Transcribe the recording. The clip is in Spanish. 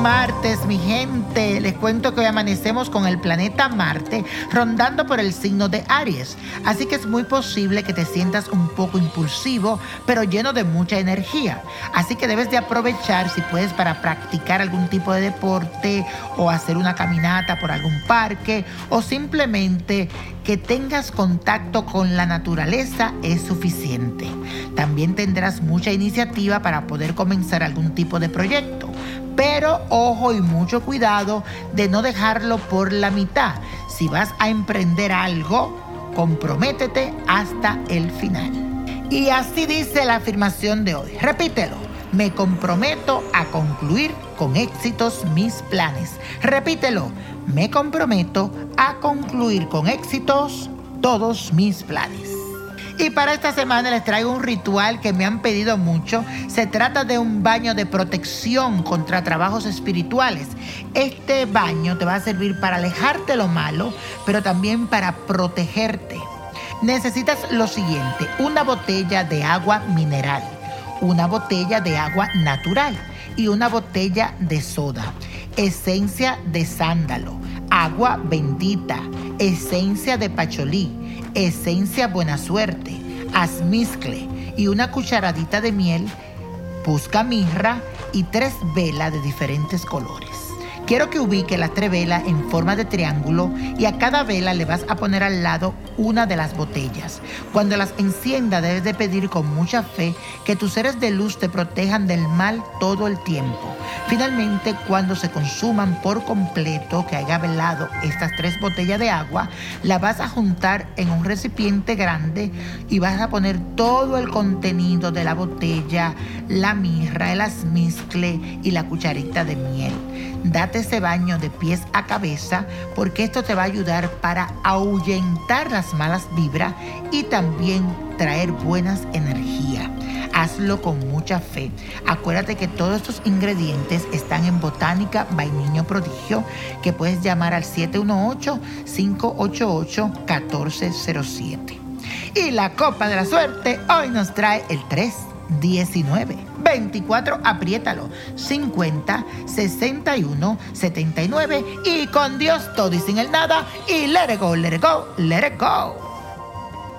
martes, mi gente. Les cuento que hoy amanecemos con el planeta Marte rondando por el signo de Aries. Así que es muy posible que te sientas un poco impulsivo, pero lleno de mucha energía. Así que debes de aprovechar si puedes para practicar algún tipo de deporte o hacer una caminata por algún parque o simplemente que tengas contacto con la naturaleza es suficiente. También tendrás mucha iniciativa para poder comenzar algún tipo de proyecto. Pero ojo y mucho cuidado de no dejarlo por la mitad. Si vas a emprender algo, comprométete hasta el final. Y así dice la afirmación de hoy. Repítelo. Me comprometo a concluir con éxitos mis planes. Repítelo. Me comprometo a concluir con éxitos todos mis planes. Y para esta semana les traigo un ritual que me han pedido mucho. Se trata de un baño de protección contra trabajos espirituales. Este baño te va a servir para alejarte lo malo, pero también para protegerte. Necesitas lo siguiente, una botella de agua mineral, una botella de agua natural y una botella de soda, esencia de sándalo, agua bendita, esencia de pacholí, esencia buena suerte, azmizcle y una cucharadita de miel, busca mirra y tres velas de diferentes colores. Quiero que ubique las tres velas en forma de triángulo y a cada vela le vas a poner al lado una de las botellas. Cuando las encienda debes de pedir con mucha fe que tus seres de luz te protejan del mal todo el tiempo. Finalmente, cuando se consuman por completo, que haya velado estas tres botellas de agua, la vas a juntar en un recipiente grande y vas a poner todo el contenido de la botella, la mirra, el azmizcle y la cucharita de miel. Date ese baño de pies a cabeza porque esto te va a ayudar para ahuyentar las malas vibras y también traer buenas energías. Hazlo con mucha fe. Acuérdate que todos estos ingredientes están en Botánica by Niño Prodigio, que puedes llamar al 718-588-1407. Y la copa de la suerte hoy nos trae el 3. 19. 24, apriétalo. 50, 61, 79. Y con Dios todo y sin el nada. Y let it go, let it go, let it go.